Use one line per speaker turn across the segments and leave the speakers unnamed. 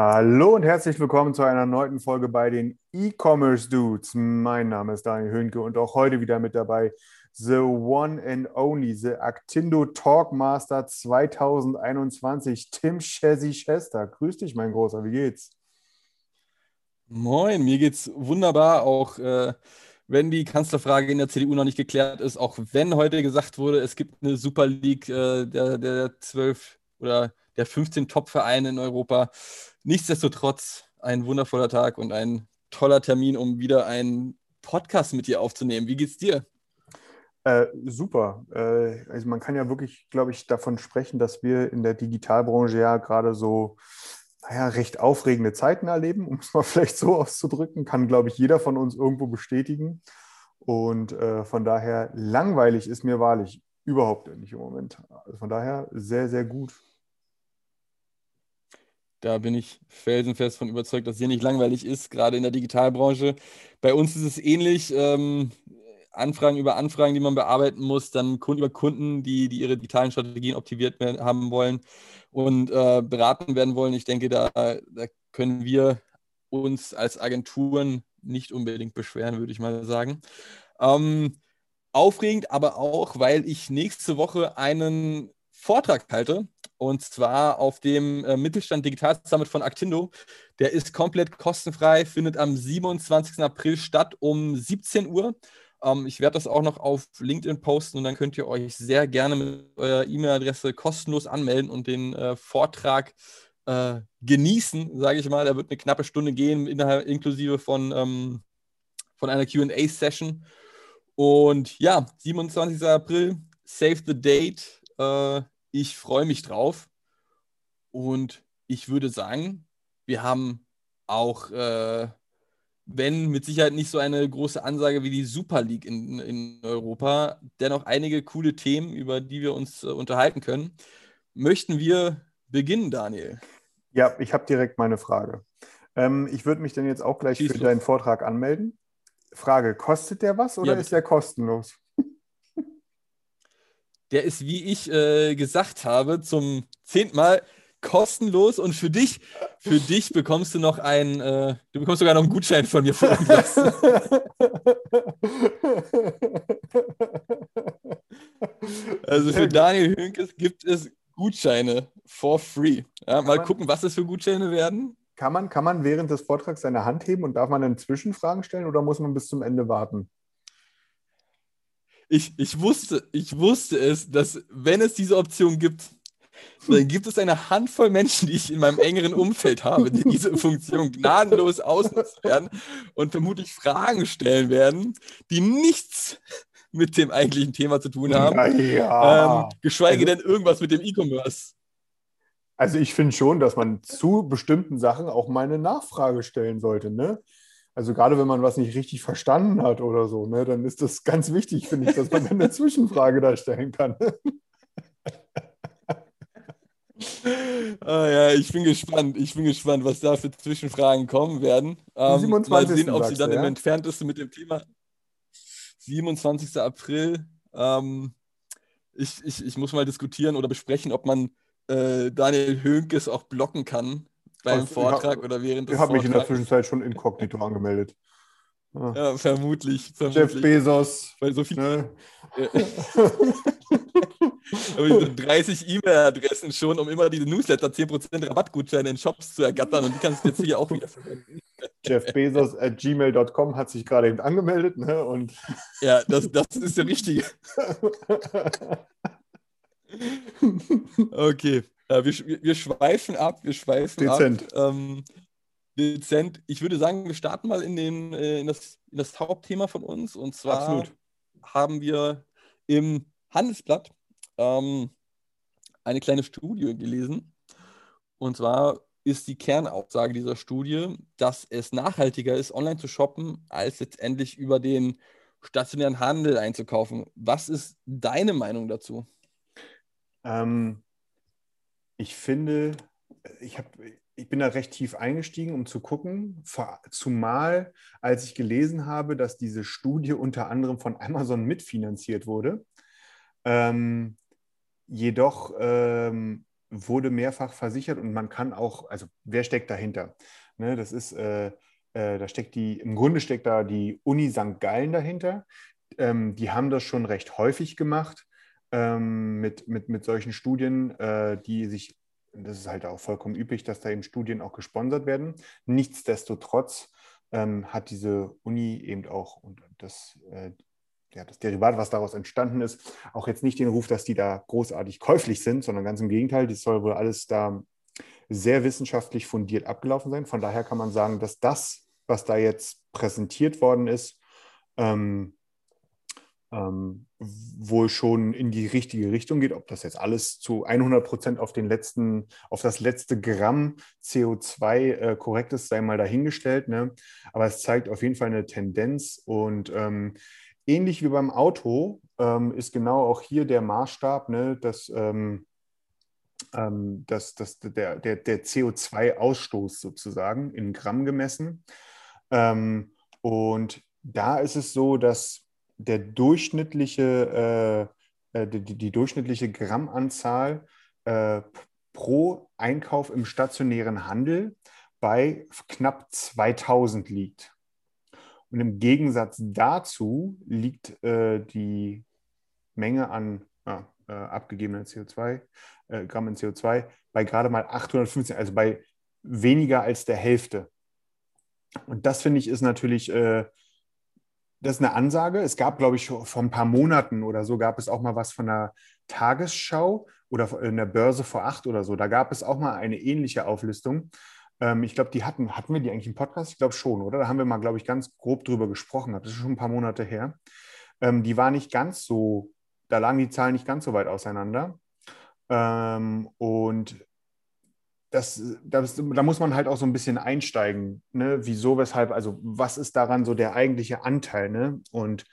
Hallo und herzlich willkommen zu einer neuen Folge bei den E-Commerce Dudes. Mein Name ist Daniel Höhnke und auch heute wieder mit dabei The One and Only, The Actindo Talkmaster 2021, Tim Chessy Chester. Grüß dich, mein Großer, wie geht's?
Moin, mir geht's wunderbar, auch äh, wenn die Kanzlerfrage in der CDU noch nicht geklärt ist, auch wenn heute gesagt wurde, es gibt eine Super League äh, der, der 12 oder der 15 Top-Vereine in Europa. Nichtsdestotrotz ein wundervoller Tag und ein toller Termin, um wieder einen Podcast mit dir aufzunehmen. Wie geht's dir?
Äh, super. Äh, also man kann ja wirklich, glaube ich, davon sprechen, dass wir in der Digitalbranche ja gerade so naja, recht aufregende Zeiten erleben, um es mal vielleicht so auszudrücken. Kann, glaube ich, jeder von uns irgendwo bestätigen. Und äh, von daher langweilig ist mir wahrlich überhaupt nicht im Moment. Also von daher sehr, sehr gut.
Da bin ich felsenfest von überzeugt, dass hier nicht langweilig ist, gerade in der Digitalbranche. Bei uns ist es ähnlich. Ähm, Anfragen über Anfragen, die man bearbeiten muss, dann Kunden über Kunden, die, die ihre digitalen Strategien optimiert haben wollen und äh, beraten werden wollen. Ich denke, da, da können wir uns als Agenturen nicht unbedingt beschweren, würde ich mal sagen. Ähm, aufregend, aber auch, weil ich nächste Woche einen Vortrag halte und zwar auf dem äh, Mittelstand Digital Summit von Actindo. Der ist komplett kostenfrei, findet am 27. April statt um 17 Uhr. Ähm, ich werde das auch noch auf LinkedIn posten und dann könnt ihr euch sehr gerne mit eurer E-Mail-Adresse kostenlos anmelden und den äh, Vortrag äh, genießen, sage ich mal. Der wird eine knappe Stunde gehen, innerhalb, inklusive von, ähm, von einer QA-Session. Und ja, 27. April, save the date. Äh, ich freue mich drauf. Und ich würde sagen, wir haben auch, äh, wenn mit Sicherheit nicht so eine große Ansage wie die Super League in, in Europa, dennoch einige coole Themen, über die wir uns äh, unterhalten können. Möchten wir beginnen, Daniel?
Ja, ich habe direkt meine Frage. Ähm, ich würde mich dann jetzt auch gleich
Schieß
für
los.
deinen Vortrag anmelden. Frage, kostet der was oder
Ja,
ist der kostenlos?
Der ist, wie ich äh, gesagt habe, zum zehnten Mal kostenlos und für dich, für dich bekommst du noch ein, äh, du bekommst sogar noch einen Gutschein von mir irgendwas. Also für Daniel Hönkes gibt es Gutscheine for free. Ja, mal
man-
gucken, was das für Gutscheine werden.
Kann man, kann man während des Vortrags seine Hand heben und darf man dann Zwischenfragen stellen oder muss man bis zum Ende warten?
Ich, ich, wusste, ich wusste es, dass wenn es diese Option gibt, dann gibt es eine Handvoll Menschen, die ich in meinem engeren Umfeld habe, die diese Funktion gnadenlos ausnutzen werden und vermutlich Fragen stellen werden, die nichts mit dem eigentlichen Thema zu tun haben,
ja.
ähm, geschweige
Also-
denn irgendwas mit dem E-Commerce.
Also ich finde schon, dass man zu bestimmten Sachen auch mal eine Nachfrage stellen sollte. Ne? Also gerade wenn man was nicht richtig verstanden hat oder so, ne, dann ist das ganz wichtig, finde ich, dass man eine Zwischenfrage da stellen kann.
Ah, ja, ich bin gespannt. Ich bin gespannt, was da für Zwischenfragen kommen werden. Ähm,
27.
mal sehen, ob sie dann
du,
im
ja?
entferntesten mit dem Thema 27. April. Ähm, ich, ich, ich muss mal diskutieren oder besprechen, ob man äh, Daniel Hönkes auch blocken kann beim
Also,
Vortrag
ja,
oder während des
Ich habe mich in der. Zwischenzeit schon inkognito angemeldet. Ja.
Ja, vermutlich.
Jeff
vermutlich.
Bezos.
Weil so viel,
Ne?
aber diese 30 E-Mail-Adressen schon, um immer diese Newsletter 10% Rabattgutscheine in Shops zu ergattern und die kannst du jetzt hier auch wieder verwenden.
Jeff Bezos at gmail.com hat sich gerade eben angemeldet. Ne? Und
Ja, das, das ist der richtige. Okay, äh, wir, wir schweifen ab, wir schweifen
Dezent.
ab. Ähm, dezent. Ich würde sagen, wir starten mal in, den, äh, in, das, in das Hauptthema von uns. Und zwar
Absolut.
haben wir im Handelsblatt ähm, eine kleine Studie gelesen. Und zwar ist die Kernaussage dieser Studie, dass es nachhaltiger ist, online zu shoppen, als letztendlich über den stationären Handel einzukaufen. Was ist deine Meinung dazu?
Ähm, ich finde, ich, hab, ich bin da recht tief eingestiegen, um zu gucken, zumal als ich gelesen habe, dass diese Studie unter anderem von Amazon mitfinanziert wurde. Ähm, jedoch ähm, wurde mehrfach versichert und man kann auch, also wer steckt dahinter? Ne, das ist, äh, äh, da steckt die, im Grunde steckt da die Uni St. Gallen dahinter. Ähm, die haben das schon recht häufig gemacht ähm, mit, mit, mit solchen Studien, äh, die sich, das ist halt auch vollkommen üblich, dass da eben Studien auch gesponsert werden. Nichtsdestotrotz ähm, hat diese Uni eben auch, und das, äh, ja, das Derivat, was daraus entstanden ist, auch jetzt nicht den Ruf, dass die da großartig käuflich sind, sondern ganz im Gegenteil, das soll wohl alles da sehr wissenschaftlich fundiert abgelaufen sein. Von daher kann man sagen, dass das, was da jetzt präsentiert worden ist, ähm, ähm, wohl schon in die richtige Richtung geht. Ob das jetzt alles zu 100 Prozent auf den letzten, auf das letzte Gramm CO2 äh, korrekt ist, sei mal dahingestellt. Ne? Aber es zeigt auf jeden Fall eine Tendenz und ähm, ähnlich wie beim Auto ähm, ist genau auch hier der Maßstab, ne, dass, ähm, ähm, dass, dass der, der, der CO2-Ausstoß sozusagen in Gramm gemessen. Ähm, und da ist es so, dass der durchschnittliche, äh, äh die, die, durchschnittliche Grammanzahl äh, pro Einkauf im stationären Handel bei knapp 2000 liegt. Und im Gegensatz dazu liegt äh, die Menge an ah, äh, abgegebenen CO2, äh, Gramm in CO2 bei gerade mal 815, also bei weniger als der Hälfte. Und das finde ich ist natürlich, äh, das ist eine Ansage. Es gab, glaube ich, vor ein paar Monaten oder so gab es auch mal was von der Tagesschau oder in der Börse vor acht oder so. Da gab es auch mal eine ähnliche Auflistung. Ähm, ich glaube, die hatten, hatten wir die eigentlich im Podcast? Ich glaube schon, oder? Da haben wir mal, glaube ich, ganz grob drüber gesprochen. Das ist schon ein paar Monate her. Ähm, die war nicht ganz so, da lagen die Zahlen nicht ganz so weit auseinander. Ähm, und das, das, da muss man halt auch so ein bisschen einsteigen. Ne? Wieso, weshalb, also was ist daran so der eigentliche Anteil? Ne? Und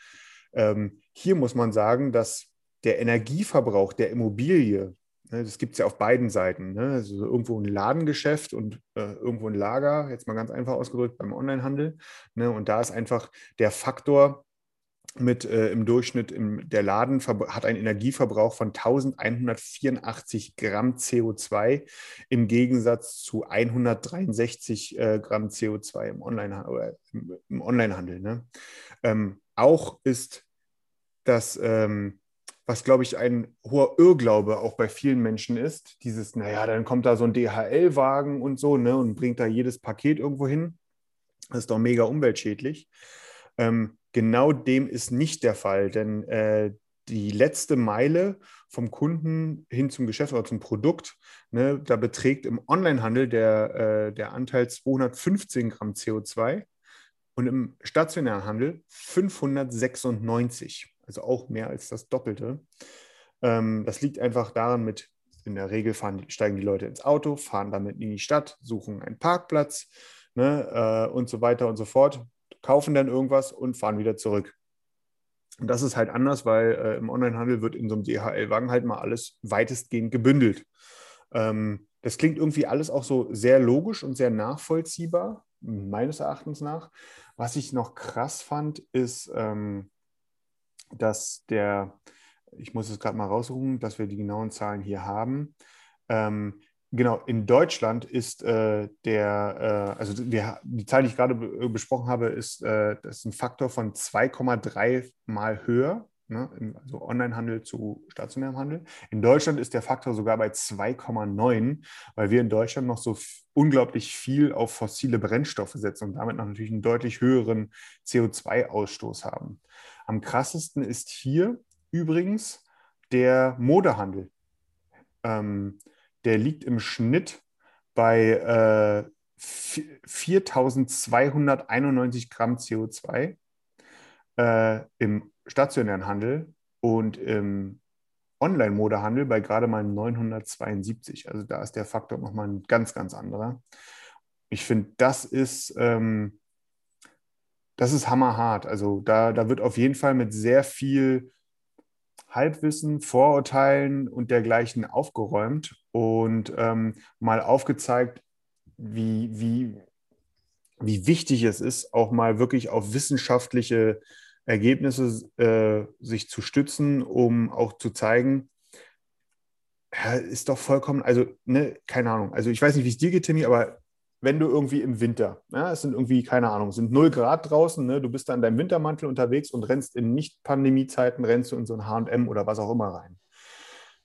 ähm, hier muss man sagen, dass der Energieverbrauch der Immobilie Ne, das gibt es ja auf beiden Seiten. Ne? Also irgendwo ein Ladengeschäft und äh, irgendwo ein Lager, jetzt mal ganz einfach ausgedrückt beim Onlinehandel. Ne? Und da ist einfach der Faktor mit äh, im Durchschnitt im, der Laden hat einen Energieverbrauch von 1184 Gramm CO2 im Gegensatz zu 163 äh, Gramm CO2 im, Online im, im Onlinehandel. Ne? Ähm, auch ist das ähm, was, glaube ich, ein hoher Irrglaube auch bei vielen Menschen ist. Dieses, naja, dann kommt da so ein DHL-Wagen und so ne, und bringt da jedes Paket irgendwo hin. Das ist doch mega umweltschädlich. Ähm, genau dem ist nicht der Fall, denn äh, die letzte Meile vom Kunden hin zum Geschäft oder zum Produkt, ne, da beträgt im Onlinehandel der, äh, der Anteil 215 Gramm CO2 und im stationären Handel 596 also auch mehr als das Doppelte. Ähm, das liegt einfach daran, mit in der Regel fahren, steigen die Leute ins Auto, fahren damit in die Stadt, suchen einen Parkplatz ne, äh, und so weiter und so fort, kaufen dann irgendwas und fahren wieder zurück. Und das ist halt anders, weil äh, im Onlinehandel wird in so einem DHL-Wagen halt mal alles weitestgehend gebündelt. Ähm, das klingt irgendwie alles auch so sehr logisch und sehr nachvollziehbar, meines Erachtens nach. Was ich noch krass fand, ist, ähm, dass der, ich muss es gerade mal raussuchen, dass wir die genauen Zahlen hier haben. Ähm, genau, in Deutschland ist äh, der, äh, also der, die Zahl, die ich gerade be besprochen habe, ist, äh, das ist ein Faktor von 2,3 mal höher, ne, also Onlinehandel zu stationärem Handel. In Deutschland ist der Faktor sogar bei 2,9, weil wir in Deutschland noch so unglaublich viel auf fossile Brennstoffe setzen und damit natürlich einen deutlich höheren CO2-Ausstoß haben. Am krassesten ist hier übrigens der Modehandel. Ähm, der liegt im Schnitt bei äh, 4.291 Gramm CO2 äh, im stationären Handel und im Online-Modehandel bei gerade mal 972. Also da ist der Faktor nochmal ein ganz, ganz anderer. Ich finde, das ist, ähm, das ist hammerhart. Also da, da wird auf jeden Fall mit sehr viel Halbwissen, Vorurteilen und dergleichen aufgeräumt und ähm, mal aufgezeigt, wie, wie, wie wichtig es ist, auch mal wirklich auf wissenschaftliche Ergebnisse äh, sich zu stützen, um auch zu zeigen, ja, ist doch vollkommen, also, ne, keine Ahnung. Also ich weiß nicht, wie es dir geht, Timmy, aber wenn du irgendwie im Winter, ja, es sind irgendwie, keine Ahnung, sind 0 Grad draußen, ne, du bist da in deinem Wintermantel unterwegs und rennst in Nicht-Pandemie-Zeiten, rennst du in so ein HM oder was auch immer rein.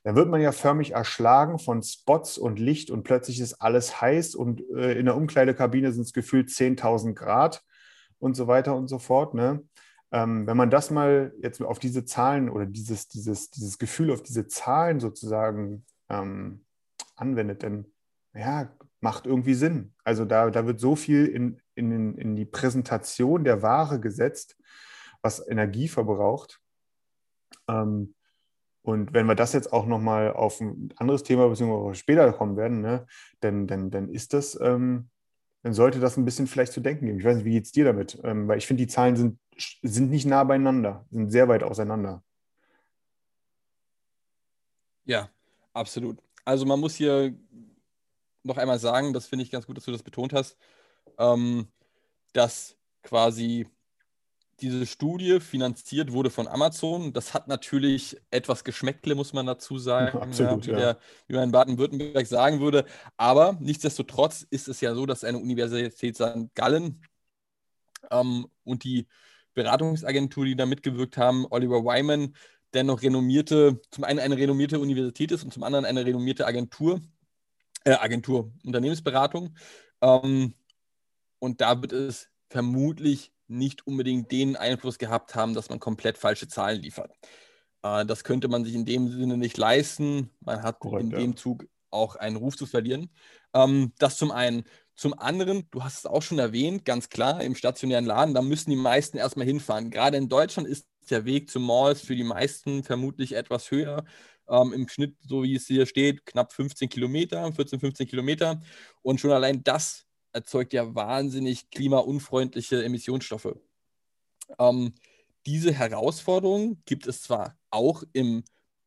Dann wird man ja förmlich erschlagen von Spots und Licht und plötzlich ist alles heiß und äh, in der Umkleidekabine sind es gefühlt 10.000 Grad und so weiter und so fort. Ne? Ähm, wenn man das mal jetzt auf diese Zahlen oder dieses, dieses, dieses Gefühl auf diese Zahlen sozusagen ähm, anwendet, dann ja, macht irgendwie Sinn. Also da, da wird so viel in, in, in die Präsentation der Ware gesetzt, was Energie verbraucht. Ähm, und wenn wir das jetzt auch nochmal auf ein anderes Thema beziehungsweise später kommen werden, ne, dann, dann, dann ist das, ähm, dann sollte das ein bisschen vielleicht zu denken geben. Ich weiß nicht, wie geht es dir damit? Ähm, weil ich finde, die Zahlen sind sind nicht nah beieinander, sind sehr weit auseinander.
Ja, absolut. Also man muss hier noch einmal sagen, das finde ich ganz gut, dass du das betont hast, ähm, dass quasi diese Studie finanziert wurde von Amazon. Das hat natürlich etwas Geschmäckle, muss man dazu sagen,
Absolut,
ja, wie, der, wie man in Baden-Württemberg sagen würde. Aber nichtsdestotrotz ist es ja so, dass eine Universität St. Gallen ähm, und die Beratungsagentur, die da mitgewirkt haben, Oliver Wyman, der noch renommierte, zum einen eine renommierte Universität ist und zum anderen eine renommierte Agentur, äh, Agentur, Unternehmensberatung. Ähm, und da wird es vermutlich nicht unbedingt den Einfluss gehabt haben, dass man komplett falsche Zahlen liefert. Äh, das könnte man sich in dem Sinne nicht leisten. Man hat Korrekt, in ja. dem Zug auch einen Ruf zu verlieren. Ähm, das zum einen. Zum anderen, du hast es auch schon erwähnt, ganz klar, im stationären Laden, da müssen die meisten erstmal hinfahren. Gerade in Deutschland ist der Weg zu Malls für die meisten vermutlich etwas höher. Ähm, Im Schnitt, so wie es hier steht, knapp 15 Kilometer, 14, 15 Kilometer. Und schon allein das erzeugt ja wahnsinnig klimaunfreundliche Emissionsstoffe. Ähm, diese Herausforderung gibt es zwar auch im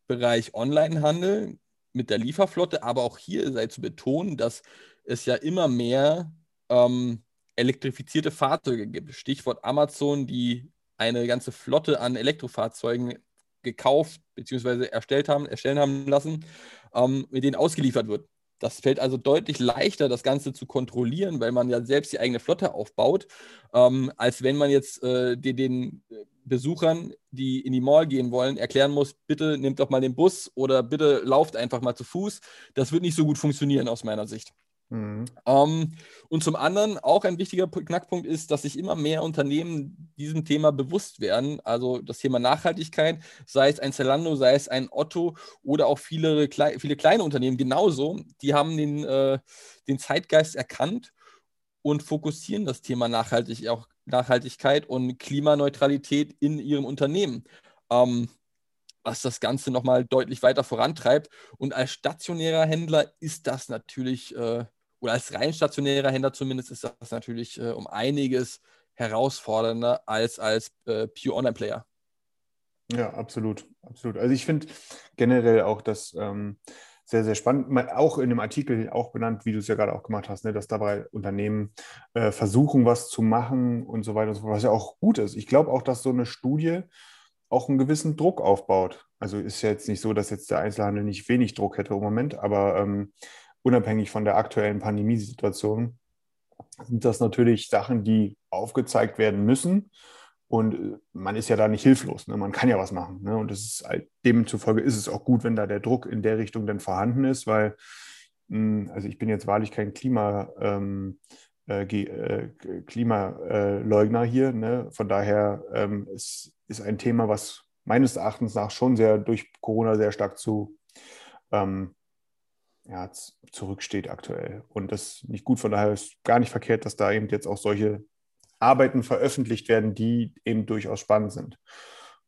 Bereich Onlinehandel mit der Lieferflotte, aber auch hier sei zu betonen, dass es ja immer mehr ähm, elektrifizierte Fahrzeuge gibt. Stichwort Amazon, die eine ganze Flotte an Elektrofahrzeugen gekauft bzw. erstellt haben, erstellen haben lassen, ähm, mit denen ausgeliefert wird. Das fällt also deutlich leichter, das Ganze zu kontrollieren, weil man ja selbst die eigene Flotte aufbaut, ähm, als wenn man jetzt äh, den, den, Besuchern, die in die Mall gehen wollen, erklären muss, bitte nehmt doch mal den Bus oder bitte lauft einfach mal zu Fuß. Das wird nicht so gut funktionieren aus meiner Sicht. Mhm. Ähm, und zum anderen auch ein wichtiger Knackpunkt ist, dass sich immer mehr Unternehmen diesem Thema bewusst werden. Also das Thema Nachhaltigkeit, sei es ein Zalando, sei es ein Otto oder auch viele, viele kleine Unternehmen genauso, die haben den, äh, den Zeitgeist erkannt und fokussieren das Thema Nachhaltig, auch Nachhaltigkeit und Klimaneutralität in ihrem Unternehmen. Ähm, was das Ganze nochmal deutlich weiter vorantreibt. Und als stationärer Händler ist das natürlich äh, oder als rein stationärer Händler zumindest ist das natürlich äh, um einiges herausfordernder als als äh, Pure Online-Player.
Ja, absolut, absolut. Also ich finde generell auch das ähm, sehr, sehr spannend. Auch in dem Artikel auch benannt, wie du es ja gerade auch gemacht hast, ne, dass dabei Unternehmen äh, versuchen, was zu machen und so weiter und so fort, was ja auch gut ist. Ich glaube auch, dass so eine Studie auch einen gewissen Druck aufbaut. Also ist ja jetzt nicht so, dass jetzt der Einzelhandel nicht wenig Druck hätte im Moment, aber ähm, unabhängig von der aktuellen Pandemiesituation, sind das natürlich Sachen, die aufgezeigt werden müssen. Und äh, man ist ja da nicht hilflos. Ne? Man kann ja was machen. Ne? Und ist halt, demzufolge ist es auch gut, wenn da der Druck in der Richtung dann vorhanden ist, weil, hm, also ich bin jetzt wahrlich kein Klima, ähm, äh, äh, Klimaleugner hier. Ne? Von daher ähm, ist, ist ein Thema, was meines Erachtens nach schon sehr durch Corona sehr stark zu ähm, ja, zurücksteht aktuell. Und das ist nicht gut. Von daher ist gar nicht verkehrt, dass da eben jetzt auch solche Arbeiten veröffentlicht werden, die eben durchaus spannend sind.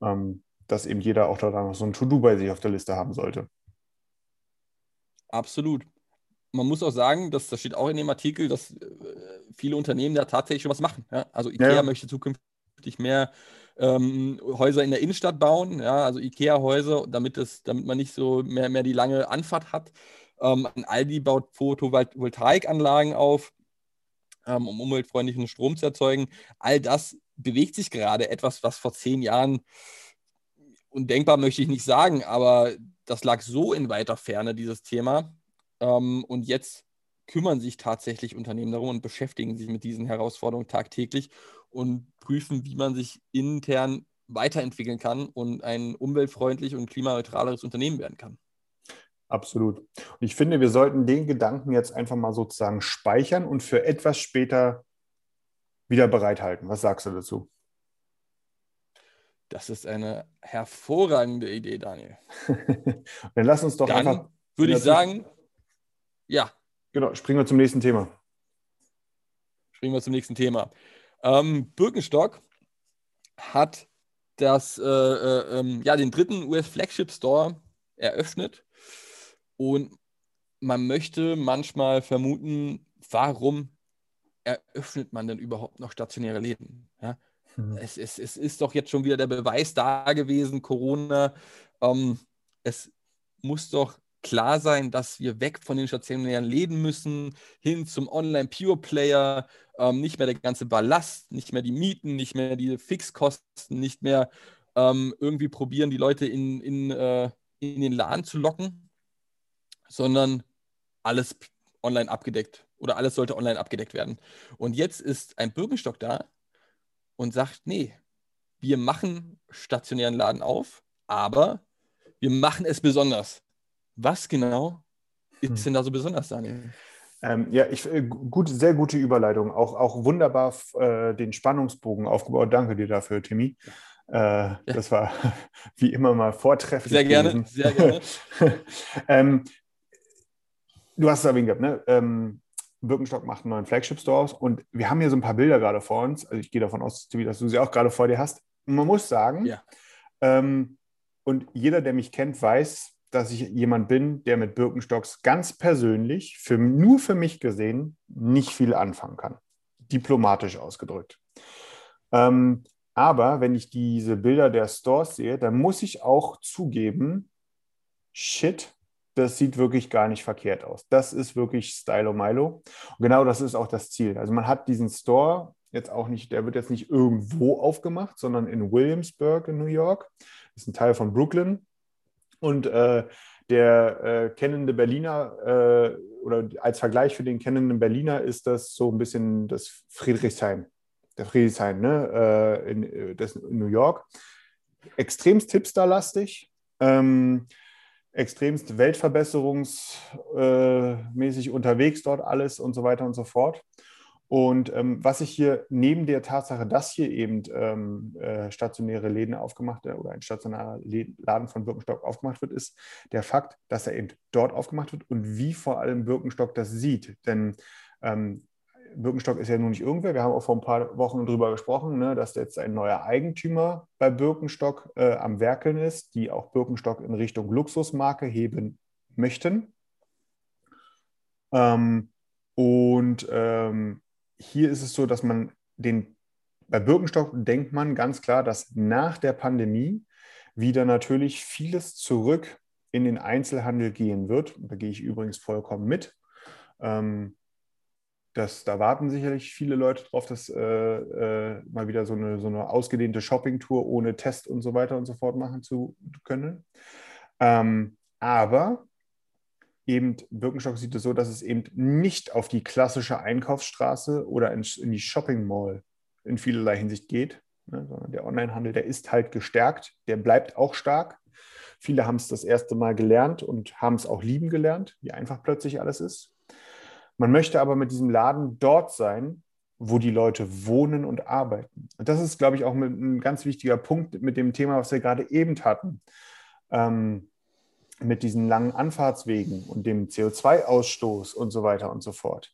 Ähm, dass eben jeder auch da noch so ein To-Do bei sich auf der Liste haben sollte.
Absolut. Man muss auch sagen, dass das steht auch in dem Artikel, dass äh, viele Unternehmen da tatsächlich schon was machen. Ja? Also IKEA ja. möchte zukünftig mehr ähm, Häuser in der Innenstadt bauen, ja, also IKEA-Häuser, damit, damit man nicht so mehr, mehr die lange Anfahrt hat. Ähm, Aldi baut Photovoltaikanlagen auf, ähm, um umweltfreundlichen Strom zu erzeugen. All das bewegt sich gerade etwas, was vor zehn Jahren undenkbar möchte ich nicht sagen, aber das lag so in weiter Ferne, dieses Thema. Ähm, und jetzt kümmern sich tatsächlich Unternehmen darum und beschäftigen sich mit diesen Herausforderungen tagtäglich und prüfen, wie man sich intern weiterentwickeln kann und ein umweltfreundlich und klimaneutraleres Unternehmen werden kann.
Absolut. Und ich finde, wir sollten den Gedanken jetzt einfach mal sozusagen speichern und für etwas später wieder bereithalten. Was sagst du dazu?
Das ist eine hervorragende Idee, Daniel.
Dann lass uns doch
Dann
einfach.
Würde ich sagen, ja.
Genau, springen wir zum nächsten Thema.
Springen wir zum nächsten Thema. Ähm, Birkenstock hat das, äh, äh, ähm, ja, den dritten US-Flagship Store eröffnet und man möchte manchmal vermuten, warum eröffnet man denn überhaupt noch stationäre Läden? Ja? Mhm. Es, es, es, ist doch jetzt schon wieder der Beweis da gewesen, Corona. Ähm, es muss doch klar sein, dass wir weg von den stationären Läden müssen, hin zum Online-Pure-Player, ähm, nicht mehr der ganze Ballast, nicht mehr die Mieten, nicht mehr die Fixkosten, nicht mehr ähm, irgendwie probieren, die Leute in, in, äh, in den Laden zu locken, sondern alles online abgedeckt oder alles sollte online abgedeckt werden. Und jetzt ist ein Birkenstock da und sagt, nee, wir machen stationären Laden auf, aber wir machen es besonders. Was genau ist hm. denn da so besonders, Daniel?
Ähm, ja, ich, äh, gut, sehr gute Überleitung. Auch, auch wunderbar äh, den Spannungsbogen aufgebaut. Danke dir dafür, Timmy. Äh, ja. Das war wie immer mal vortrefflich.
Sehr gerne, gewesen. sehr gerne.
ähm, du hast es erwähnt gehabt, ne? Ähm, Birkenstock macht einen neuen Flagship-Store aus und wir haben hier so ein paar Bilder gerade vor uns. Also ich gehe davon aus, dass du sie auch gerade vor dir hast. Und man muss sagen,
ja.
ähm, und jeder, der mich kennt, weiß, dass ich jemand bin, der mit Birkenstocks ganz persönlich, für, nur für mich gesehen, nicht viel anfangen kann. Diplomatisch ausgedrückt. Ähm, aber wenn ich diese Bilder der Stores sehe, dann muss ich auch zugeben, shit, das sieht wirklich gar nicht verkehrt aus. Das ist wirklich Stylo Milo. Und genau das ist auch das Ziel. Also man hat diesen Store jetzt auch nicht, der wird jetzt nicht irgendwo aufgemacht, sondern in Williamsburg in New York. Das ist ein Teil von Brooklyn. Und äh, der äh, kennende Berliner äh, oder als Vergleich für den kennenden Berliner ist das so ein bisschen das Friedrichshain. Der Friedrichshain, ne? Äh, in, äh, das in New York. Extremst hipsterlastig. Ähm, extremst weltverbesserungsmäßig unterwegs dort alles und so weiter und so fort. Und ähm, was ich hier neben der Tatsache, dass hier eben ähm, äh, stationäre Läden aufgemacht oder ein stationärer Laden von Birkenstock aufgemacht wird, ist der Fakt, dass er eben dort aufgemacht wird und wie vor allem Birkenstock das sieht. Denn ähm, Birkenstock ist ja nun nicht irgendwer. Wir haben auch vor ein paar Wochen darüber gesprochen, ne, dass jetzt ein neuer Eigentümer bei Birkenstock äh, am Werkeln ist, die auch Birkenstock in Richtung Luxusmarke heben möchten. Ähm, und ähm, hier ist es so, dass man den, bei Birkenstock denkt man ganz klar, dass nach der Pandemie wieder natürlich vieles zurück in den Einzelhandel gehen wird. Da gehe ich übrigens vollkommen mit. Ähm, das, da warten sicherlich viele Leute drauf, dass äh, äh, mal wieder so eine, so eine ausgedehnte Shoppingtour ohne Test und so weiter und so fort machen zu können. Ähm, aber eben Birkenstock sieht es so, dass es eben nicht auf die klassische Einkaufsstraße oder in, in die Shopping Mall in vielerlei Hinsicht geht, ne, sondern der Onlinehandel, der ist halt gestärkt, der bleibt auch stark. Viele haben es das erste Mal gelernt und haben es auch lieben gelernt, wie einfach plötzlich alles ist. Man möchte aber mit diesem Laden dort sein, wo die Leute wohnen und arbeiten. Und das ist, glaube ich, auch ein ganz wichtiger Punkt mit dem Thema, was wir gerade eben hatten. Ähm, mit diesen langen Anfahrtswegen und dem CO2-Ausstoß und so weiter und so fort.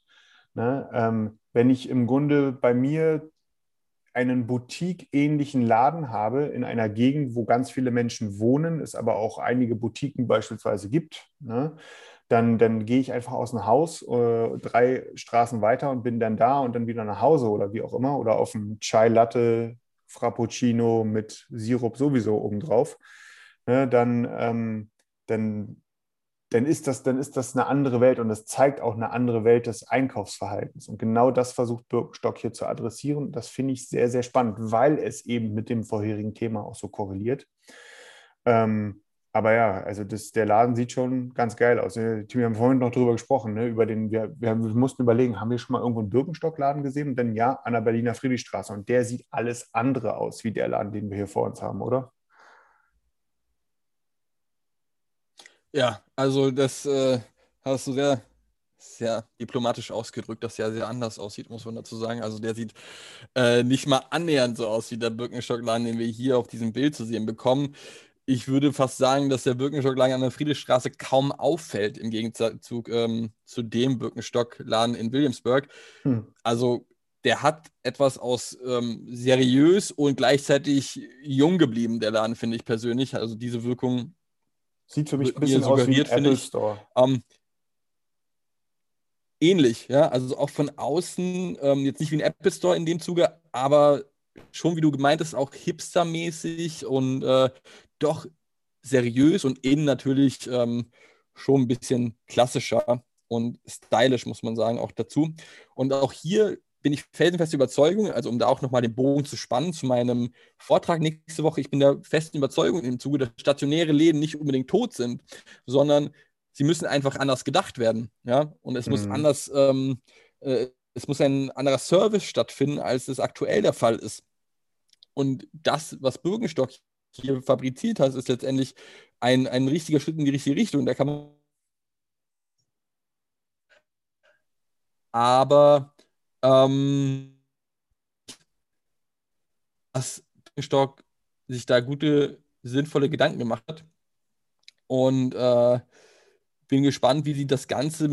Ne? Ähm, wenn ich im Grunde bei mir einen Boutique-ähnlichen Laden habe in einer Gegend, wo ganz viele Menschen wohnen, es aber auch einige Boutiquen beispielsweise gibt, ne, dann, dann gehe ich einfach aus dem Haus äh, drei Straßen weiter und bin dann da und dann wieder nach Hause oder wie auch immer oder auf einem Chai Latte Frappuccino mit Sirup sowieso obendrauf. Ne, dann, ähm, dann dann ist das, dann ist das eine andere Welt und das zeigt auch eine andere Welt des Einkaufsverhaltens. Und genau das versucht Birkenstock hier zu adressieren. Das finde ich sehr, sehr spannend, weil es eben mit dem vorherigen Thema auch so korreliert. Ähm, aber ja, also das, der Laden sieht schon ganz geil aus. Wir haben vorhin noch darüber gesprochen, ne, über den, wir, wir, wir, mussten überlegen, haben wir schon mal irgendwo einen Birkenstockladen gesehen? Und dann ja, an der Berliner Friedrichstraße. Und der sieht alles andere aus wie der Laden, den wir hier vor uns haben, oder?
Ja, also das äh, hast du sehr, sehr diplomatisch ausgedrückt, dass der sehr anders aussieht, muss man dazu sagen. Also der sieht äh, nicht mal annähernd so aus wie der Birkenstockladen, den wir hier auf diesem Bild zu sehen bekommen. Ich würde fast sagen, dass der Birkenstockladen an der Friedrichstraße kaum auffällt, im Gegenzug ähm, zu dem Birkenstockladen in Williamsburg. Hm. Also der hat etwas aus ähm, seriös und gleichzeitig jung geblieben, der Laden, finde ich persönlich. Also diese Wirkung
Sieht für mich ein bisschen aus wie ein Apple ich, Store.
Ähm, ähnlich, ja. Also auch von außen, ähm, jetzt nicht wie ein Apple Store in dem Zuge, aber schon, wie du gemeint hast, auch hipstermäßig und äh, doch seriös und innen natürlich ähm, schon ein bisschen klassischer und stylisch, muss man sagen, auch dazu. Und auch hier bin ich felsenfeste Überzeugung, also um da auch nochmal den Bogen zu spannen zu meinem Vortrag nächste Woche, ich bin der festen Überzeugung im Zuge, dass stationäre Läden nicht unbedingt tot sind, sondern sie müssen einfach anders gedacht werden. Ja? Und es mhm. muss anders, ähm, äh, es muss ein anderer Service stattfinden, als es aktuell der Fall ist. Und das, was Bürgenstock hier fabriziert hat, ist letztendlich ein, ein richtiger Schritt in die richtige Richtung. Da kann man aber ähm, dass Stock sich da gute, sinnvolle Gedanken gemacht hat. Und äh, bin gespannt, wie sie das Ganze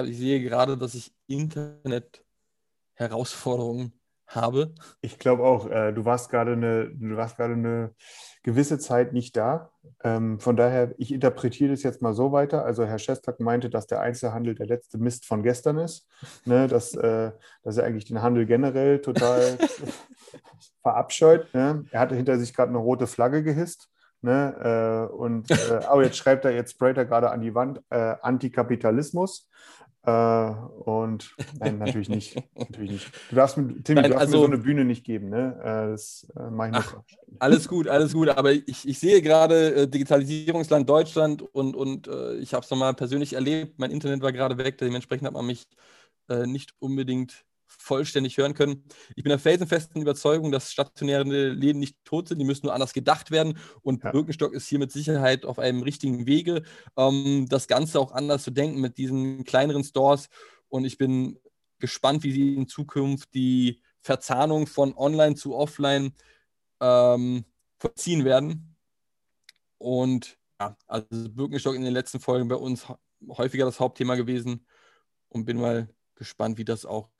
ich sehe gerade, dass ich Internet-Herausforderungen habe.
Ich glaube auch, äh, du warst gerade eine, du warst gerade eine gewisse Zeit nicht da. Ähm, von daher, ich interpretiere das jetzt mal so weiter. Also Herr Schestak meinte, dass der Einzelhandel der letzte Mist von gestern ist, ne? dass, äh, dass er eigentlich den Handel generell total verabscheut. Ne? Er hatte hinter sich gerade eine rote Flagge gehisst. Ne? Äh, und äh, oh, jetzt schreibt er, jetzt sprayt er gerade an die Wand äh, Antikapitalismus. Äh, und nein, natürlich nicht. natürlich nicht. Du darfst, Tim, nein, du darfst also, mir so eine Bühne nicht geben, ne? Äh, das äh, mache ich
ach, Alles gut, alles gut. Aber ich, ich sehe gerade äh, Digitalisierungsland Deutschland und, und äh, ich habe es nochmal persönlich erlebt. Mein Internet war gerade weg, dementsprechend hat man mich nicht unbedingt vollständig hören können. Ich bin der felsenfesten Überzeugung, dass stationäre Läden nicht tot sind, die müssen nur anders gedacht werden und ja. Birkenstock ist hier mit Sicherheit auf einem richtigen Wege, ähm, das Ganze auch anders zu denken mit diesen kleineren Stores und ich bin gespannt, wie sie in Zukunft die Verzahnung von Online zu Offline ähm, vollziehen werden. Und ja, also Birkenstock in den letzten Folgen bei uns häufiger das Hauptthema gewesen und bin mal gespannt, wie das auch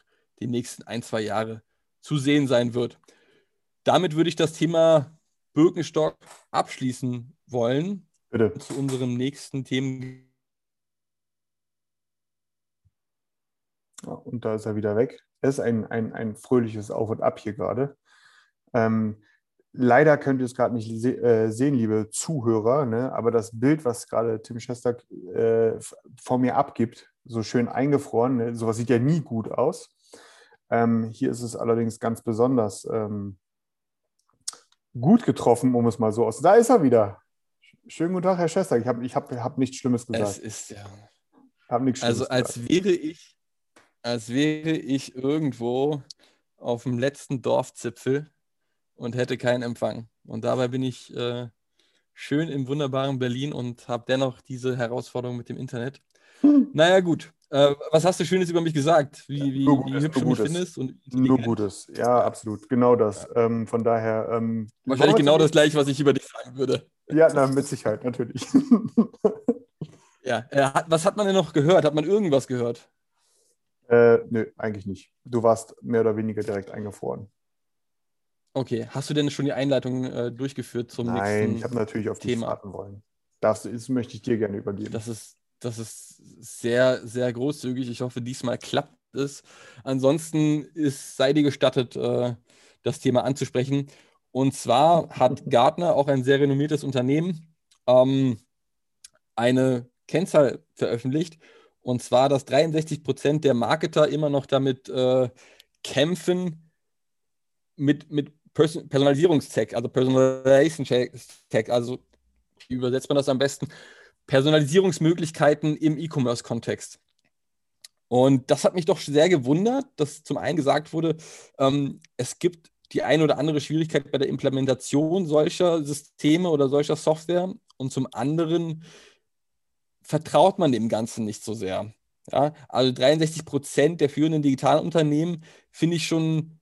die nächsten ein, zwei Jahre zu sehen sein wird. Damit würde ich das Thema Birkenstock abschließen wollen.
Bitte.
Zu unserem nächsten Themen.
Ja, und da ist er wieder weg. Es ist ein, ein, ein fröhliches Auf und Ab hier gerade. Ähm, leider könnt ihr es gerade nicht se äh, sehen, liebe Zuhörer, ne? aber das Bild, was gerade Tim Schestak äh, vor mir abgibt, so schön eingefroren, ne? sowas sieht ja nie gut aus. Ähm, hier ist es allerdings ganz besonders ähm, gut getroffen, um es mal so aus. Da ist er wieder. Schönen guten Tag, Herr Schester. Ich habe ich hab, hab nichts Schlimmes gesagt.
Es ist ja.
Hab nichts
Schlimmes also als gesagt. wäre ich, als wäre ich irgendwo auf dem letzten Dorfzipfel und hätte keinen Empfang. Und dabei bin ich äh, schön im wunderbaren Berlin und habe dennoch diese Herausforderung mit dem Internet. Hm. Naja, gut. Äh, was hast du Schönes über mich gesagt? Wie, wie,
Gutes, wie hübsch du mich findest? Und nur Gutes, ja, absolut. Genau das. Ja. Ähm, von daher. Ähm,
Wahrscheinlich genau das gleiche, was ich über dich sagen würde.
Ja, na, mit Sicherheit, natürlich.
Ja, äh, was hat man denn noch gehört? Hat man irgendwas gehört?
Äh, nö, eigentlich nicht. Du warst mehr oder weniger direkt eingefroren.
Okay, hast du denn schon die Einleitung äh, durchgeführt zum
Nein,
nächsten
ich habe natürlich auf dich
Thema?
warten wollen. Das, das möchte ich dir gerne übergeben.
Das ist, das ist sehr, sehr großzügig. Ich hoffe, diesmal klappt es. Ansonsten ist, sei dir gestattet, äh, das Thema anzusprechen. Und zwar hat Gartner, auch ein sehr renommiertes Unternehmen, ähm, eine Kennzahl veröffentlicht. Und zwar, dass 63 Prozent der Marketer immer noch damit äh, kämpfen, mit, mit Person Personalisierungstech, also Personalization Tech, also wie übersetzt man das am besten? Personalisierungsmöglichkeiten im E-Commerce-Kontext. Und das hat mich doch sehr gewundert, dass zum einen gesagt wurde, ähm, es gibt die eine oder andere Schwierigkeit bei der Implementation solcher Systeme oder solcher Software und zum anderen vertraut man dem Ganzen nicht so sehr. Ja, also 63 Prozent der führenden digitalen Unternehmen finde ich schon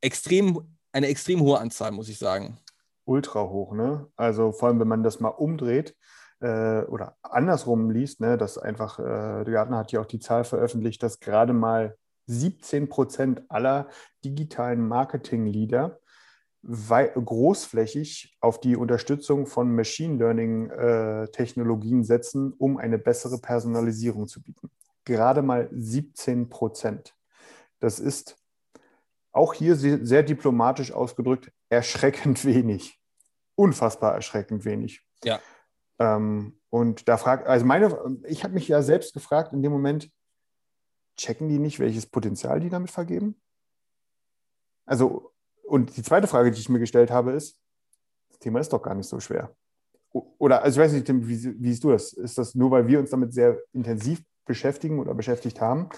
extrem, eine extrem hohe Anzahl, muss ich sagen.
Ultra hoch, ne? Also vor allem, wenn man das mal umdreht äh, oder andersrum liest, ne, dass einfach, äh, Gartner hat ja auch die Zahl veröffentlicht, dass gerade mal 17 Prozent aller digitalen Marketing-Leader großflächig auf die Unterstützung von Machine Learning-Technologien äh, setzen, um eine bessere Personalisierung zu bieten. Gerade mal 17 Prozent. Das ist auch hier sehr diplomatisch ausgedrückt erschreckend wenig. Unfassbar erschreckend wenig.
Ja.
Ähm, und da fragt, also meine, ich habe mich ja selbst gefragt in dem Moment, checken die nicht, welches Potenzial die damit vergeben? Also, und die zweite Frage, die ich mir gestellt habe, ist, das Thema ist doch gar nicht so schwer. Oder, also ich weiß nicht, Tim, wie, wie siehst du das? Ist das nur, weil wir uns damit sehr intensiv beschäftigen oder beschäftigt haben?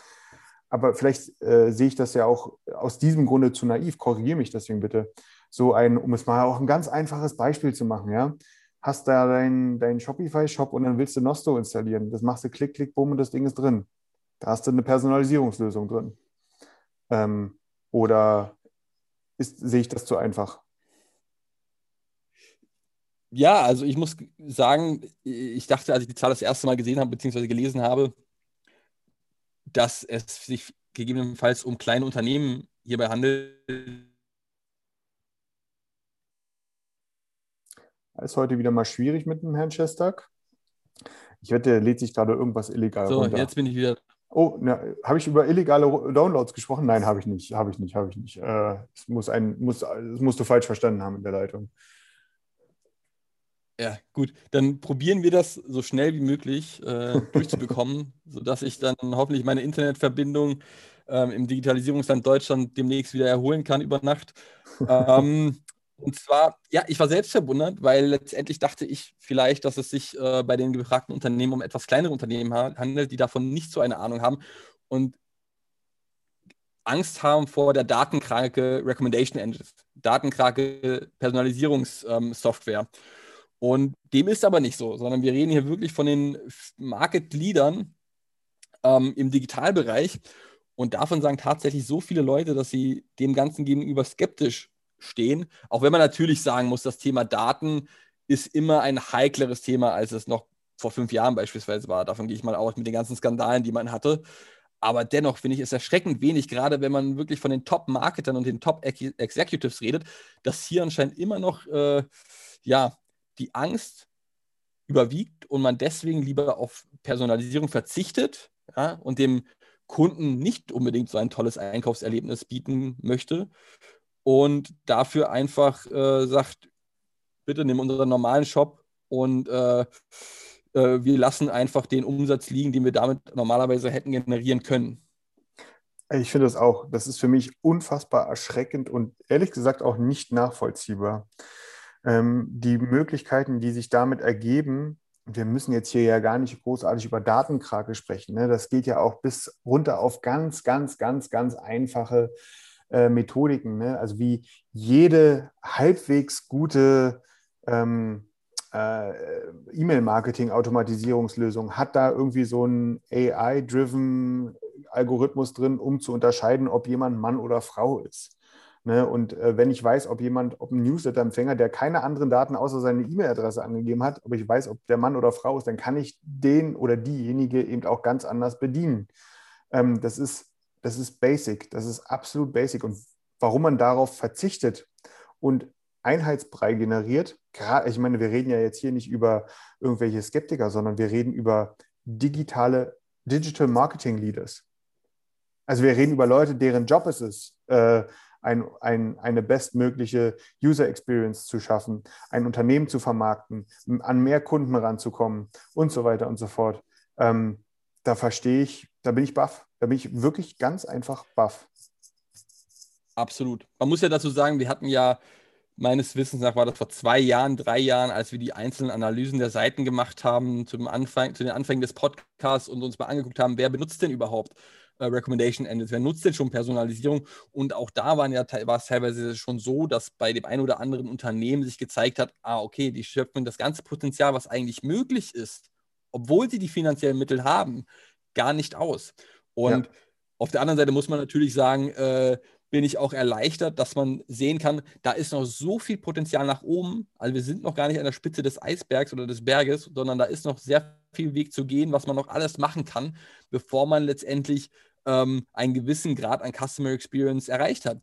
Aber vielleicht äh, sehe ich das ja auch aus diesem Grunde zu naiv. Korrigiere mich deswegen bitte. So ein, um es mal auch ein ganz einfaches Beispiel zu machen, ja. Hast da deinen dein Shopify-Shop und dann willst du Nosto installieren. Das machst du klick, klick, bumm und das Ding ist drin. Da hast du eine Personalisierungslösung drin. Ähm, oder ist, sehe ich das zu einfach?
Ja, also ich muss sagen, ich dachte, als ich die Zahl das erste Mal gesehen habe, beziehungsweise gelesen habe, dass es sich gegebenenfalls um kleine Unternehmen hierbei handelt.
Ist heute wieder mal schwierig mit dem Herrn Schestag. Ich wette, er lädt sich gerade irgendwas illegal
so, runter. So, jetzt bin ich wieder
Oh, habe ich über illegale Downloads gesprochen? Nein, habe ich nicht. Habe ich nicht, habe ich nicht. Äh, es muss ein, muss, das musst du falsch verstanden haben in der Leitung.
Ja, gut. Dann probieren wir das so schnell wie möglich äh, durchzubekommen, sodass ich dann hoffentlich meine Internetverbindung ähm, im Digitalisierungsland Deutschland demnächst wieder erholen kann über Nacht. Ähm, und zwar, ja, ich war selbst verwundert, weil letztendlich dachte ich vielleicht, dass es sich äh, bei den gefragten Unternehmen um etwas kleinere Unternehmen handelt, die davon nicht so eine Ahnung haben und Angst haben vor der datenkranke Recommendation Engine, datenkranke Personalisierungssoftware. Ähm, und dem ist aber nicht so, sondern wir reden hier wirklich von den Market Leadern ähm, im Digitalbereich. Und davon sagen tatsächlich so viele Leute, dass sie dem Ganzen gegenüber skeptisch stehen. Auch wenn man natürlich sagen muss, das Thema Daten ist immer ein heikleres Thema, als es noch vor fünf Jahren beispielsweise war. Davon gehe ich mal aus mit den ganzen Skandalen, die man hatte. Aber dennoch finde ich es erschreckend wenig, gerade wenn man wirklich von den Top-Marketern und den Top-Executives redet, dass hier anscheinend immer noch äh, ja, die Angst überwiegt und man deswegen lieber auf Personalisierung verzichtet ja, und dem Kunden nicht unbedingt so ein tolles Einkaufserlebnis bieten möchte und dafür einfach äh, sagt, bitte nimm unseren normalen Shop und äh, äh, wir lassen einfach den Umsatz liegen, den wir damit normalerweise hätten generieren können.
Ich finde das auch. Das ist für mich unfassbar erschreckend und ehrlich gesagt auch nicht nachvollziehbar. Ähm, die Möglichkeiten, die sich damit ergeben, wir müssen jetzt hier ja gar nicht großartig über Datenkrake sprechen. Ne? Das geht ja auch bis runter auf ganz, ganz, ganz, ganz einfache äh, Methodiken, ne? also wie jede halbwegs gute ähm, äh, E-Mail-Marketing-Automatisierungslösung hat da irgendwie so einen AI-driven Algorithmus drin, um zu unterscheiden, ob jemand Mann oder Frau ist. Ne? Und äh, wenn ich weiß, ob jemand, ob ein Newsletter-Empfänger, der keine anderen Daten außer seine E-Mail-Adresse angegeben hat, ob ich weiß, ob der Mann oder Frau ist, dann kann ich den oder diejenige eben auch ganz anders bedienen. Ähm, das, ist, das ist basic, das ist absolut basic. Und warum man darauf verzichtet und Einheitsbrei generiert, gerade, ich meine, wir reden ja jetzt hier nicht über irgendwelche Skeptiker, sondern wir reden über digitale Digital Marketing Leaders. Also wir reden über Leute, deren Job es ist, äh, ein, ein, eine bestmögliche User Experience zu schaffen, ein Unternehmen zu vermarkten, an mehr Kunden ranzukommen und so weiter und so fort. Ähm, da verstehe ich, da bin ich baff. Da bin ich wirklich ganz einfach baff.
Absolut. Man muss ja dazu sagen, wir hatten ja meines Wissens nach war das vor zwei Jahren, drei Jahren, als wir die einzelnen Analysen der Seiten gemacht haben, zum Anfang, zu den Anfängen des Podcasts und uns mal angeguckt haben, wer benutzt denn überhaupt äh, Recommendation Engines, wer nutzt denn schon Personalisierung? Und auch da waren ja, war es teilweise schon so, dass bei dem einen oder anderen Unternehmen sich gezeigt hat, ah, okay, die schöpfen das ganze Potenzial, was eigentlich möglich ist, obwohl sie die finanziellen Mittel haben, gar nicht aus. Und ja. auf der anderen Seite muss man natürlich sagen, äh, bin ich auch erleichtert, dass man sehen kann, da ist noch so viel Potenzial nach oben. Also wir sind noch gar nicht an der Spitze des Eisbergs oder des Berges, sondern da ist noch sehr viel Weg zu gehen, was man noch alles machen kann, bevor man letztendlich ähm, einen gewissen Grad an Customer Experience erreicht hat.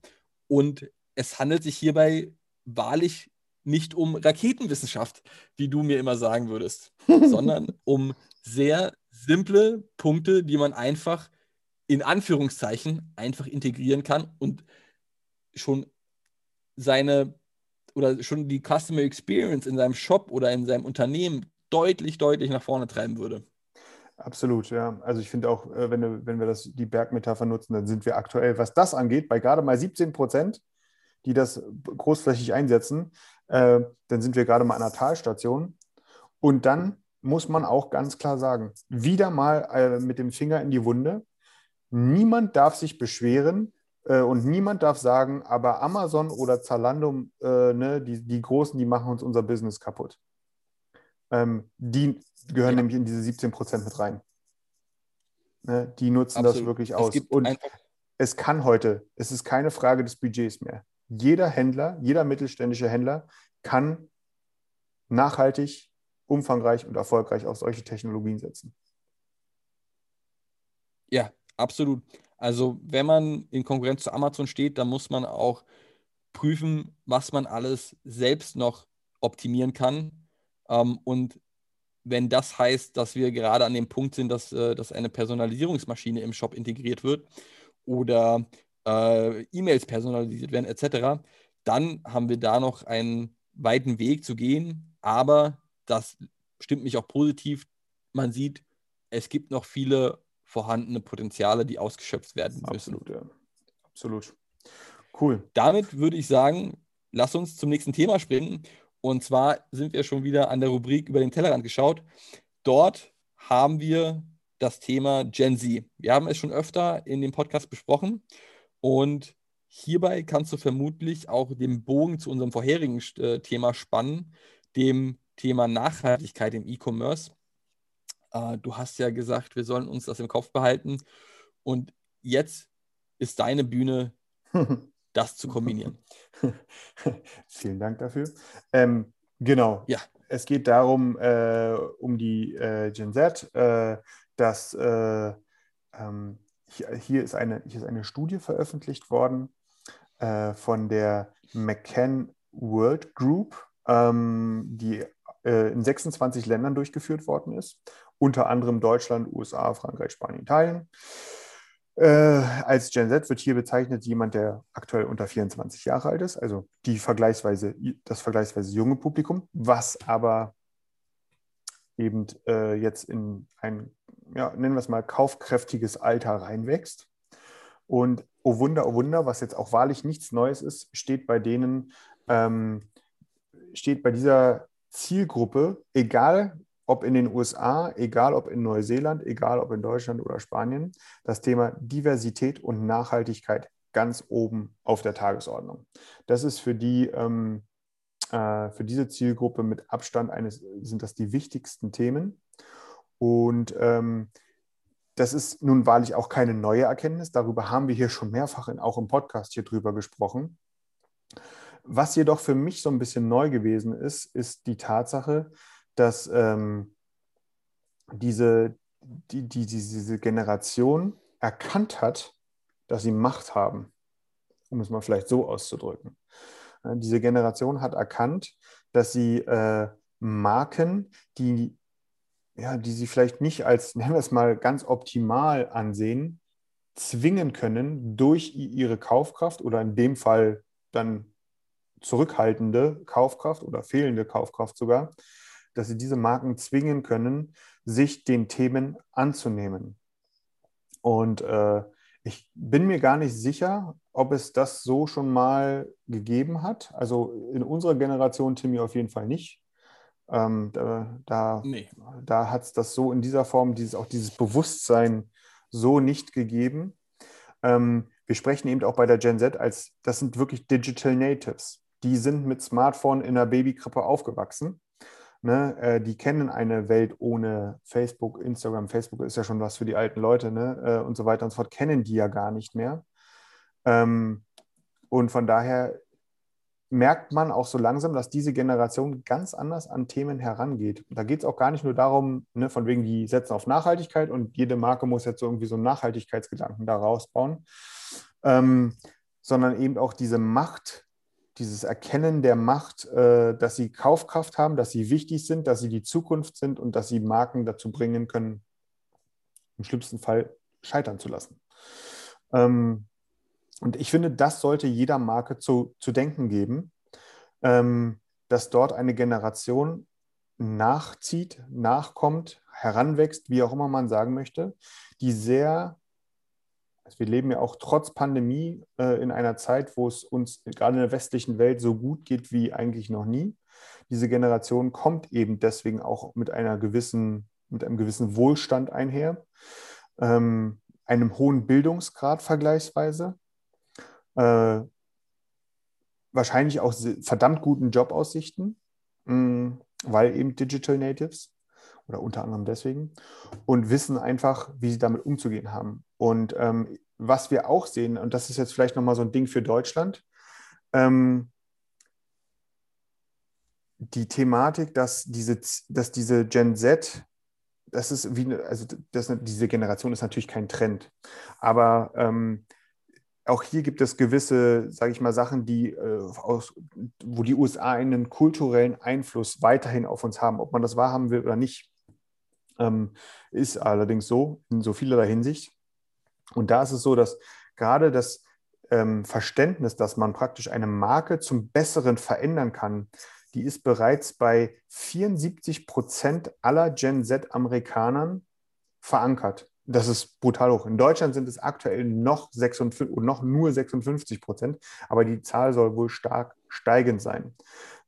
Und es handelt sich hierbei wahrlich nicht um Raketenwissenschaft, wie du mir immer sagen würdest, sondern um sehr simple Punkte, die man einfach in Anführungszeichen einfach integrieren kann und schon seine oder schon die Customer Experience in seinem Shop oder in seinem Unternehmen deutlich, deutlich nach vorne treiben würde.
Absolut, ja. Also ich finde auch, äh, wenn, wenn wir das, die Bergmetapher nutzen, dann sind wir aktuell, was das angeht, bei gerade mal 17 Prozent, die das großflächig einsetzen, äh, dann sind wir gerade mal an einer Talstation. Und dann muss man auch ganz klar sagen, wieder mal äh, mit dem Finger in die Wunde, niemand darf sich beschweren äh, und niemand darf sagen, aber Amazon oder Zalando, äh, ne, die, die Großen, die machen uns unser Business kaputt. Ähm, die gehören ja. nämlich in diese 17 Prozent mit rein. Ne, die nutzen Absolut. das wirklich aus. und es kann heute, es ist keine Frage des Budgets mehr. Jeder Händler, jeder mittelständische Händler kann nachhaltig, umfangreich und erfolgreich auf solche Technologien setzen.
Ja, absolut. Also wenn man in Konkurrenz zu Amazon steht, dann muss man auch prüfen, was man alles selbst noch optimieren kann. Ähm, und wenn das heißt, dass wir gerade an dem Punkt sind, dass, äh, dass eine Personalisierungsmaschine im Shop integriert wird oder äh, E-Mails personalisiert werden etc., dann haben wir da noch einen weiten Weg zu gehen. Aber das stimmt mich auch positiv. Man sieht, es gibt noch viele vorhandene Potenziale, die ausgeschöpft werden müssen.
Absolut, ja. Absolut. Cool.
Damit würde ich sagen, lass uns zum nächsten Thema springen. Und zwar sind wir schon wieder an der Rubrik über den Tellerrand geschaut. Dort haben wir das Thema Gen Z. Wir haben es schon öfter in dem Podcast besprochen und hierbei kannst du vermutlich auch den Bogen zu unserem vorherigen äh, Thema spannen, dem Thema Nachhaltigkeit im E-Commerce. Äh, du hast ja gesagt, wir sollen uns das im Kopf behalten und jetzt ist deine Bühne, das zu kombinieren.
Vielen Dank dafür. Ähm, genau.
Ja.
Es geht darum, äh, um die äh, Gen Z, äh, dass äh, ähm, hier, hier, ist eine, hier ist eine Studie veröffentlicht worden äh, von der McCann World Group, ähm, die äh, in 26 Ländern durchgeführt worden ist, unter anderem Deutschland, USA, Frankreich, Spanien, Italien. Äh, als Gen Z wird hier bezeichnet jemand, der aktuell unter 24 Jahre alt ist, also die vergleichsweise, das vergleichsweise junge Publikum, was aber eben äh, jetzt in ein, ja, nennen wir es mal, kaufkräftiges Alter reinwächst. Und oh Wunder, oh Wunder, was jetzt auch wahrlich nichts Neues ist, steht bei denen, ähm, steht bei dieser Zielgruppe, egal ob in den USA, egal ob in Neuseeland, egal ob in Deutschland oder Spanien, das Thema Diversität und Nachhaltigkeit ganz oben auf der Tagesordnung. Das ist für die ähm, äh, für diese Zielgruppe mit Abstand eines sind das die wichtigsten Themen. Und ähm, das ist nun wahrlich auch keine neue Erkenntnis. Darüber haben wir hier schon mehrfach in, auch im Podcast hier drüber gesprochen. Was jedoch für mich so ein bisschen neu gewesen ist, ist die Tatsache, dass ähm, diese, die, die, diese Generation erkannt hat, dass sie Macht haben, um es mal vielleicht so auszudrücken. Diese Generation hat erkannt, dass sie äh, Marken, die, ja, die sie vielleicht nicht als, nennen wir es mal, ganz optimal ansehen, zwingen können durch ihre Kaufkraft oder in dem Fall dann zurückhaltende Kaufkraft oder fehlende Kaufkraft sogar, dass sie diese Marken zwingen können, sich den Themen anzunehmen. Und äh, ich bin mir gar nicht sicher, ob es das so schon mal gegeben hat. Also in unserer Generation, Timmy, auf jeden Fall nicht. Ähm, da da, nee. da hat es das so in dieser Form, dieses, auch dieses Bewusstsein so nicht gegeben. Ähm, wir sprechen eben auch bei der Gen Z als, das sind wirklich Digital Natives. Die sind mit Smartphone in der Babykrippe aufgewachsen. Ne? Äh, die kennen eine Welt ohne Facebook, Instagram. Facebook ist ja schon was für die alten Leute ne? Äh, und so weiter und so fort, kennen die ja gar nicht mehr. Ähm, und von daher merkt man auch so langsam, dass diese Generation ganz anders an Themen herangeht. Da geht es auch gar nicht nur darum, ne, von wegen, die setzen auf Nachhaltigkeit und jede Marke muss jetzt irgendwie so einen Nachhaltigkeitsgedanken da rausbauen, ähm, sondern eben auch diese Macht, dieses Erkennen der Macht, äh, dass sie Kaufkraft haben, dass sie wichtig sind, dass sie die Zukunft sind und dass sie Marken dazu bringen können, im schlimmsten Fall scheitern zu lassen. Ähm, und ich finde, das sollte jeder Marke zu, zu denken geben, ähm, dass dort eine Generation nachzieht, nachkommt, heranwächst, wie auch immer man sagen möchte, die sehr, wir leben ja auch trotz Pandemie äh, in einer Zeit, wo es uns gerade in der westlichen Welt so gut geht wie eigentlich noch nie. Diese Generation kommt eben deswegen auch mit einer gewissen, mit einem gewissen Wohlstand einher, ähm, einem hohen Bildungsgrad vergleichsweise äh, wahrscheinlich auch verdammt guten Jobaussichten, mh, mm, weil eben Digital Natives oder unter anderem deswegen und wissen einfach, wie sie damit umzugehen haben. Und ähm, was wir auch sehen, und das ist jetzt vielleicht nochmal so ein Ding für Deutschland, ähm, die Thematik, dass diese, dass diese Gen Z, das ist wie, also das, diese Generation ist natürlich kein Trend, aber ähm, auch hier gibt es gewisse, sage ich mal, Sachen, die äh, aus, wo die USA einen kulturellen Einfluss weiterhin auf uns haben. Ob man das wahrhaben will oder nicht, ähm, ist allerdings so in so vielerlei Hinsicht. Und da ist es so, dass gerade das ähm, Verständnis, dass man praktisch eine Marke zum Besseren verändern kann, die ist bereits bei 74 Prozent aller Gen Z-Amerikanern verankert. Das ist brutal hoch. In Deutschland sind es aktuell noch, 56, noch nur 56 Prozent, aber die Zahl soll wohl stark steigend sein.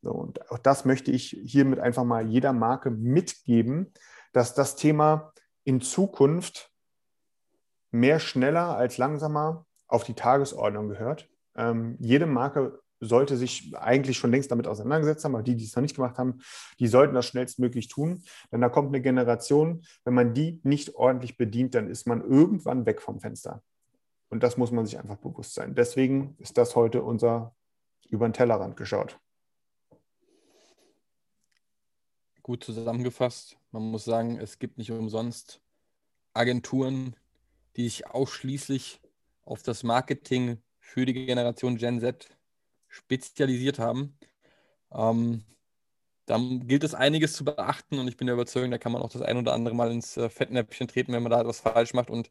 So, und auch das möchte ich hiermit einfach mal jeder Marke mitgeben, dass das Thema in Zukunft mehr schneller als langsamer auf die Tagesordnung gehört. Ähm, jede Marke sollte sich eigentlich schon längst damit auseinandergesetzt haben, aber die, die es noch nicht gemacht haben, die sollten das schnellstmöglich tun. Denn da kommt eine Generation, wenn man die nicht ordentlich bedient, dann ist man irgendwann weg vom Fenster. Und das muss man sich einfach bewusst sein. Deswegen ist das heute unser über den Tellerrand geschaut.
Gut zusammengefasst. Man muss sagen, es gibt nicht umsonst Agenturen, die sich ausschließlich auf das Marketing für die Generation Gen Z spezialisiert haben. Ähm, dann gilt es einiges zu beachten und ich bin der Überzeugung, da kann man auch das ein oder andere Mal ins äh, Fettnäpfchen treten, wenn man da etwas falsch macht. Und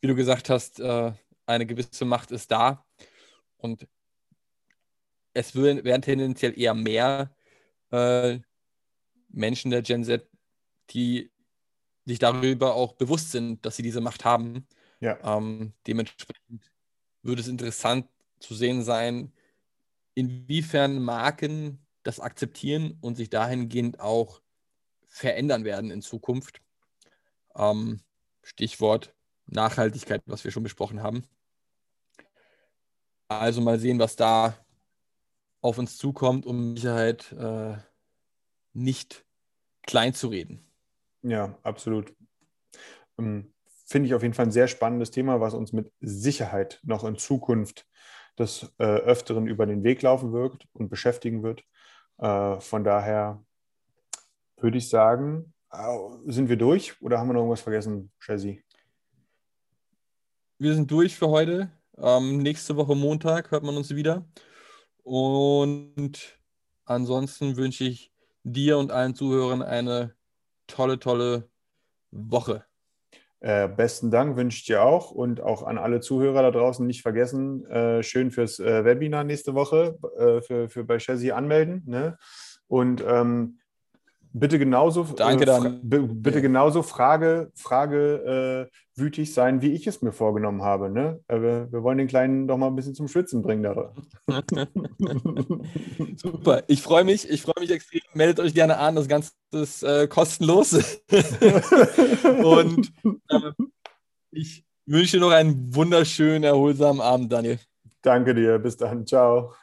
wie du gesagt hast, äh, eine gewisse Macht ist da und es werden tendenziell eher mehr äh, Menschen der Gen Z, die sich darüber auch bewusst sind, dass sie diese Macht haben. Ja. Ähm, dementsprechend würde es interessant zu sehen sein, inwiefern Marken das akzeptieren und sich dahingehend auch verändern werden in Zukunft. Ähm, Stichwort Nachhaltigkeit, was wir schon besprochen haben. Also mal sehen, was da auf uns zukommt, um Sicherheit äh, nicht klein zu reden.
Ja, absolut. Ähm, Finde ich auf jeden Fall ein sehr spannendes Thema, was uns mit Sicherheit noch in Zukunft des äh, Öfteren über den Weg laufen wird und beschäftigen wird. Äh, von daher würde ich sagen, sind wir durch oder haben wir noch irgendwas vergessen, Chelsea?
Wir sind durch für heute. Ähm, nächste Woche Montag hört man uns wieder. Und ansonsten wünsche ich dir und allen Zuhörern eine tolle, tolle Woche.
Äh, besten Dank wünsche ich dir auch und auch an alle Zuhörer da draußen nicht vergessen, äh, schön fürs äh, Webinar nächste Woche äh, für, für bei Chelsea anmelden. Ne? Und ähm, bitte genauso,
Danke dann.
bitte genauso Frage, Frage äh, wütig sein, wie ich es mir vorgenommen habe. Ne? Äh, wir, wir, wollen den Kleinen doch mal ein bisschen zum Schwitzen bringen.
Super, ich freue mich, ich freue mich extrem. Meldet euch gerne an, das Ganze ist äh, kostenlos. Und äh, ich wünsche dir noch einen wunderschönen, erholsamen Abend, Daniel.
Danke dir, bis dann, ciao.